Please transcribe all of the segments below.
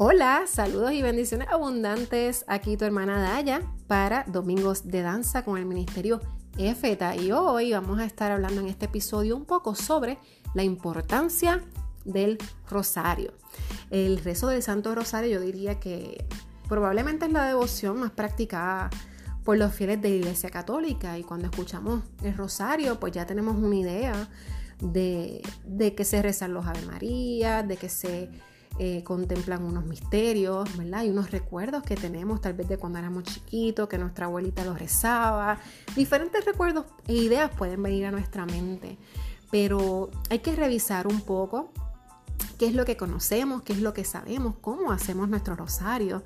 Hola, saludos y bendiciones abundantes. Aquí tu hermana Daya para Domingos de Danza con el Ministerio EFETA. Y hoy vamos a estar hablando en este episodio un poco sobre la importancia del rosario. El rezo del Santo Rosario yo diría que probablemente es la devoción más practicada por los fieles de la Iglesia Católica y cuando escuchamos el rosario pues ya tenemos una idea de, de que se rezan los Ave María, de que se eh, contemplan unos misterios, ¿verdad? Y unos recuerdos que tenemos tal vez de cuando éramos chiquitos, que nuestra abuelita los rezaba. Diferentes recuerdos e ideas pueden venir a nuestra mente, pero hay que revisar un poco qué es lo que conocemos, qué es lo que sabemos, cómo hacemos nuestro rosario,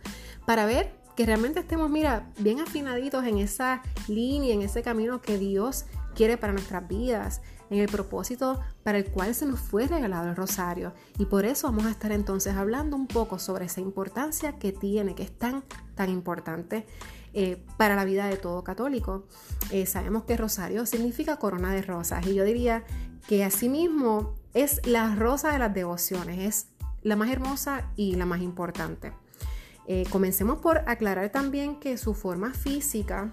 para ver que realmente estemos, mira, bien afinaditos en esa línea, en ese camino que Dios quiere para nuestras vidas, en el propósito para el cual se nos fue regalado el rosario. Y por eso vamos a estar entonces hablando un poco sobre esa importancia que tiene, que es tan, tan importante eh, para la vida de todo católico. Eh, sabemos que rosario significa corona de rosas y yo diría que asimismo es la rosa de las devociones, es la más hermosa y la más importante. Eh, comencemos por aclarar también que su forma física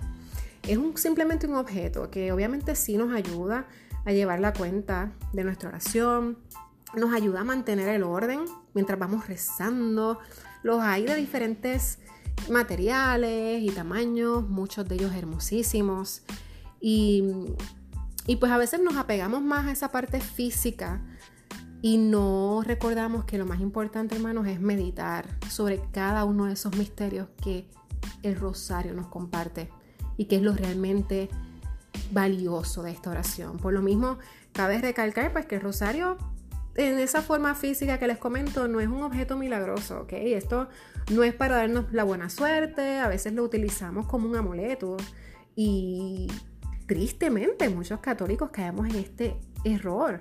es un, simplemente un objeto que obviamente sí nos ayuda a llevar la cuenta de nuestra oración, nos ayuda a mantener el orden mientras vamos rezando. Los hay de diferentes materiales y tamaños, muchos de ellos hermosísimos. Y, y pues a veces nos apegamos más a esa parte física y no recordamos que lo más importante, hermanos, es meditar sobre cada uno de esos misterios que el rosario nos comparte y que es lo realmente valioso de esta oración. Por lo mismo, cabe recalcar pues que el rosario en esa forma física que les comento no es un objeto milagroso, ¿ok? Esto no es para darnos la buena suerte, a veces lo utilizamos como un amuleto y tristemente muchos católicos caemos en este error.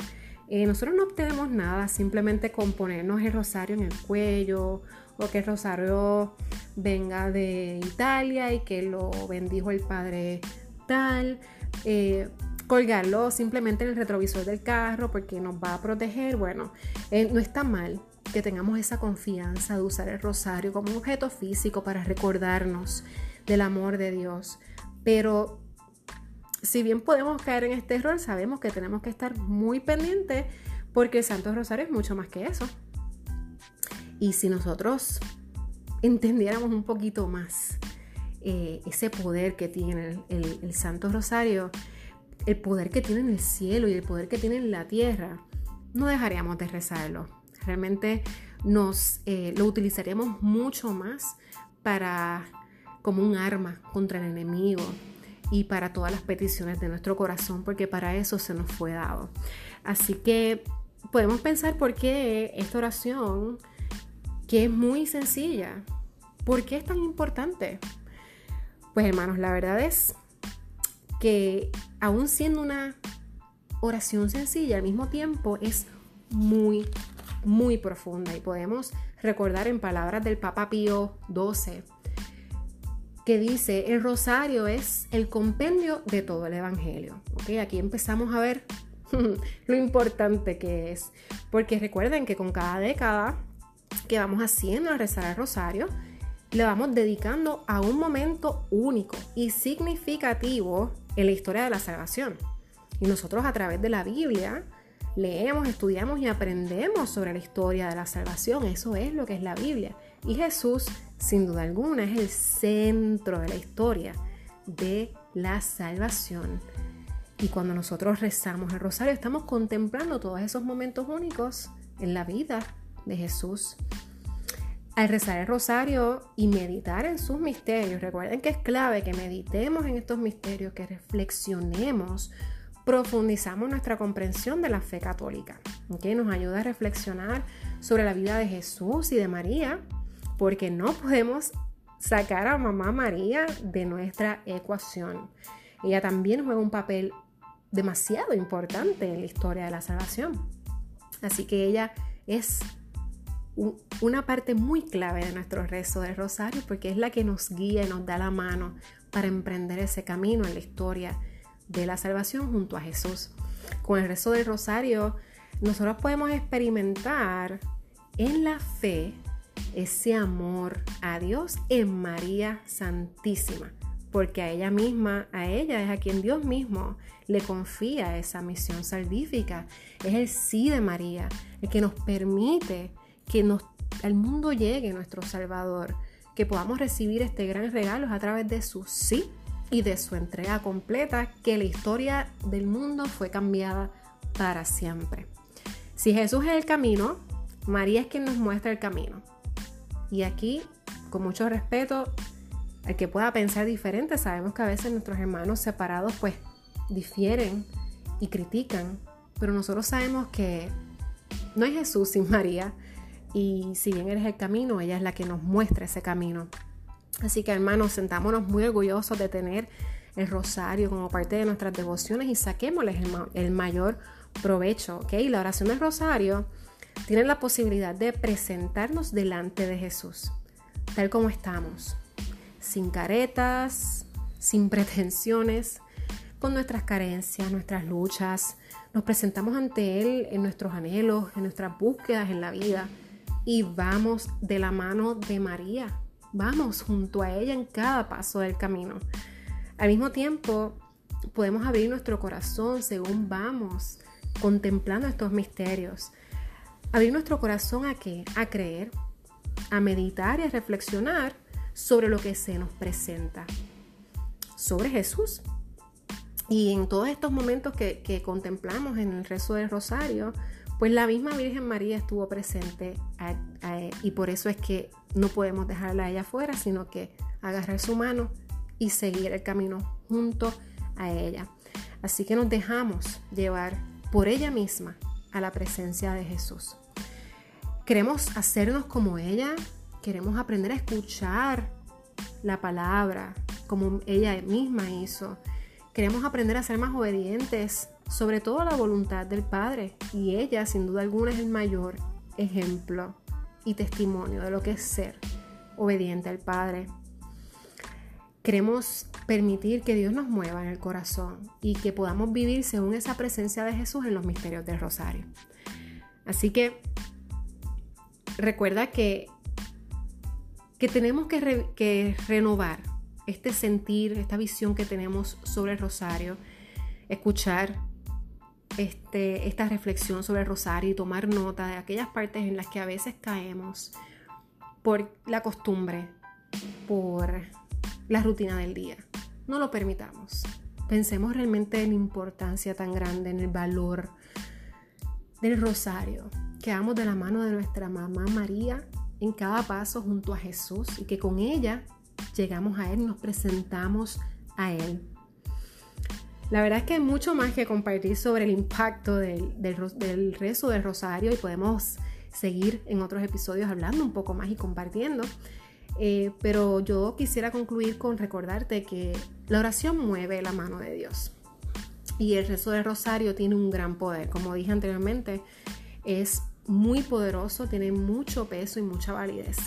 Eh, nosotros no obtenemos nada simplemente con ponernos el rosario en el cuello o que rosario venga de Italia y que lo bendijo el Padre tal. Eh, colgarlo simplemente en el retrovisor del carro porque nos va a proteger. Bueno, eh, no está mal que tengamos esa confianza de usar el rosario como un objeto físico para recordarnos del amor de Dios. Pero si bien podemos caer en este error, sabemos que tenemos que estar muy pendientes porque el Santo Rosario es mucho más que eso. Y si nosotros entendiéramos un poquito más eh, ese poder que tiene el, Santo Rosario, el poder que tiene en el cielo y el poder que tiene en la tierra, no dejaríamos de rezarlo. Realmente nos eh, lo utilizaríamos mucho más para como un arma contra el enemigo y para todas las peticiones de nuestro corazón, porque para eso se nos fue dado. Así que podemos pensar por qué esta oración, que es muy sencilla, ¿por qué es tan importante? Pues hermanos, la verdad es que aún siendo una oración sencilla, al mismo tiempo es muy, muy profunda y podemos recordar en palabras del Papa Pío XII que dice, el rosario es el compendio de todo el Evangelio. ¿Okay? Aquí empezamos a ver lo importante que es, porque recuerden que con cada década que vamos haciendo a rezar el rosario, le vamos dedicando a un momento único y significativo en la historia de la salvación. Y nosotros a través de la Biblia leemos, estudiamos y aprendemos sobre la historia de la salvación. Eso es lo que es la Biblia. Y Jesús, sin duda alguna, es el centro de la historia de la salvación. Y cuando nosotros rezamos el rosario, estamos contemplando todos esos momentos únicos en la vida de Jesús al rezar el rosario y meditar en sus misterios, recuerden que es clave que meditemos en estos misterios, que reflexionemos, profundizamos nuestra comprensión de la fe católica, que nos ayuda a reflexionar sobre la vida de Jesús y de María, porque no podemos sacar a mamá María de nuestra ecuación. Ella también juega un papel demasiado importante en la historia de la salvación. Así que ella es una parte muy clave de nuestro rezo del rosario porque es la que nos guía y nos da la mano para emprender ese camino en la historia de la salvación junto a Jesús. Con el rezo del rosario nosotros podemos experimentar en la fe ese amor a Dios en María Santísima, porque a ella misma, a ella es a quien Dios mismo le confía esa misión salvífica. Es el sí de María, el que nos permite que nos, al mundo llegue nuestro Salvador, que podamos recibir este gran regalo a través de su sí y de su entrega completa, que la historia del mundo fue cambiada para siempre. Si Jesús es el camino, María es quien nos muestra el camino. Y aquí, con mucho respeto, el que pueda pensar diferente, sabemos que a veces nuestros hermanos separados pues difieren y critican, pero nosotros sabemos que no hay Jesús sin María y si bien eres el camino, ella es la que nos muestra ese camino. Así que hermanos, sentámonos muy orgullosos de tener el rosario como parte de nuestras devociones y saquémosles el, mayor provecho. ¿ok? La oración del rosario tiene la posibilidad de presentarnos delante de Jesús, tal como estamos, sin caretas, sin pretensiones, con nuestras carencias, nuestras luchas. Nos presentamos ante Él en nuestros anhelos, en nuestras búsquedas en la vida y vamos de la mano de María. Vamos junto a ella en cada paso del camino. Al mismo tiempo, podemos abrir nuestro corazón según vamos contemplando estos misterios. Abrir nuestro corazón a qué? A creer, a meditar y a reflexionar sobre lo que se nos presenta, sobre Jesús. Y en todos estos momentos que, contemplamos en el rezo del rosario, pues la misma Virgen María estuvo presente y por eso es que no podemos dejarla a ella fuera, sino que agarrar su mano y seguir el camino junto a ella. Así que nos dejamos llevar por ella misma a la presencia de Jesús. Queremos hacernos como ella, queremos aprender a escuchar la palabra como ella misma hizo Queremos aprender a ser más obedientes, sobre todo la voluntad del Padre, y ella sin duda alguna es el mayor ejemplo y testimonio de lo que es ser obediente al Padre. Queremos permitir que Dios nos mueva en el corazón y que podamos vivir según esa presencia de Jesús en los misterios del rosario. Así que recuerda que, que tenemos que, que renovar este sentir, esta visión que tenemos sobre el rosario, escuchar este, esta reflexión sobre el rosario y tomar nota de aquellas partes en las que a veces caemos por la costumbre, por la rutina del día. No lo permitamos. Pensemos realmente en la importancia tan grande, en el valor del rosario. Que vamos de la mano de nuestra mamá María en cada paso junto a Jesús y que con ella llegamos a Él, nos presentamos a Él. La verdad es que hay mucho más que compartir sobre el impacto del, del, rezo del rosario y podemos seguir en otros episodios hablando un poco más y compartiendo. Eh, pero yo quisiera concluir con recordarte que la oración mueve la mano de Dios. Y el rezo del rosario tiene un gran poder. Como dije anteriormente, es muy poderoso, tiene mucho peso y mucha validez.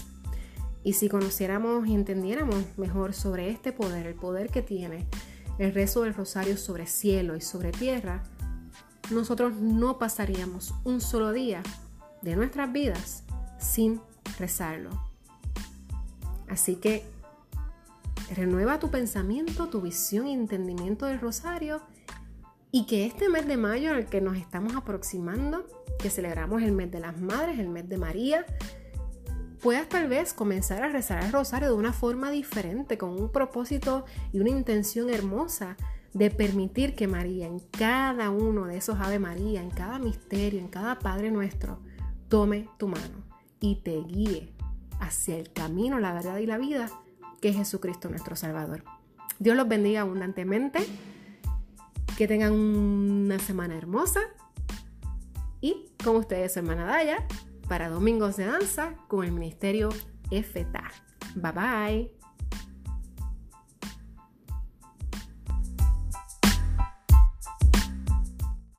Y si conociéramos y entendiéramos mejor sobre este poder, el poder que tiene el rezo del rosario sobre cielo y sobre tierra, nosotros no pasaríamos un solo día de nuestras vidas sin rezarlo. Así que renueva tu pensamiento, tu visión y entendimiento del rosario y que este mes de mayo al que nos estamos aproximando, que celebramos el mes de las madres, el mes de María, puedas tal vez comenzar a rezar el rosario de una forma diferente, con un propósito y una intención hermosa de permitir que María en cada uno de esos Ave María, en cada misterio, en cada Padre nuestro, tome tu mano y te guíe hacia el camino, la verdad y la vida que es Jesucristo nuestro Salvador. Dios los bendiga abundantemente, que tengan una semana hermosa y con ustedes, hermana Daya, para Domingos de Danza con el Ministerio FTA. Bye bye.